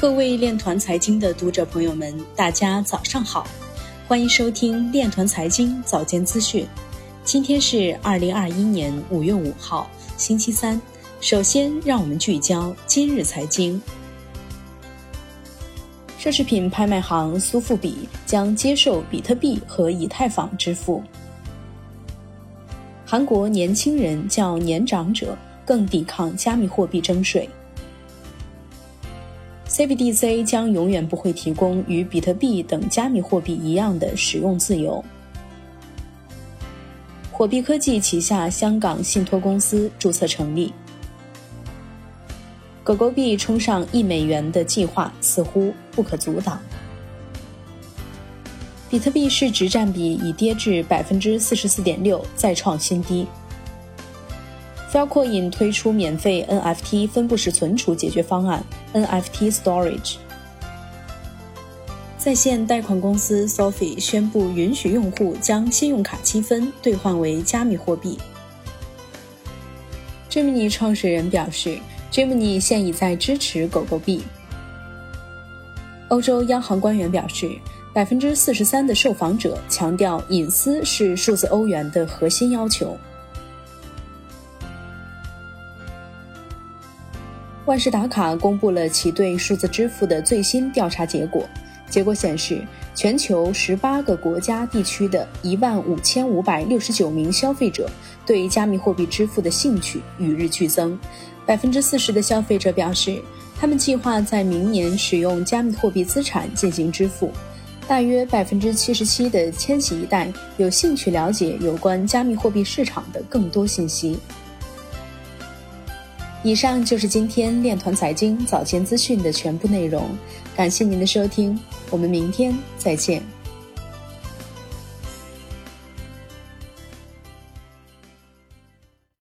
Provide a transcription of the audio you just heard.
各位链团财经的读者朋友们，大家早上好，欢迎收听链团财经早间资讯。今天是二零二一年五月五号，星期三。首先，让我们聚焦今日财经。奢侈品拍卖行苏富比将接受比特币和以太坊支付。韩国年轻人较年长者更抵抗加密货币征税。CBDC 将永远不会提供与比特币等加密货币一样的使用自由。火币科技旗下香港信托公司注册成立。狗狗币冲上亿美元的计划似乎不可阻挡。比特币市值占比已跌至百分之四十四点六，再创新低。Falcon 推出免费 NFT 分布式存储解决方案 NFT Storage。在线贷款公司 Sophie 宣布允许用户将信用卡积分兑换为加密货币。Gemini 创始人表示，Gemini 现已在支持狗狗币。欧洲央行官员表示，百分之四十三的受访者强调隐私是数字欧元的核心要求。万事达卡公布了其对数字支付的最新调查结果。结果显示，全球十八个国家地区的一万五千五百六十九名消费者对加密货币支付的兴趣与日俱增。百分之四十的消费者表示，他们计划在明年使用加密货币资产进行支付。大约百分之七十七的千禧一代有兴趣了解有关加密货币市场的更多信息。以上就是今天链团财经早间资讯的全部内容，感谢您的收听，我们明天再见。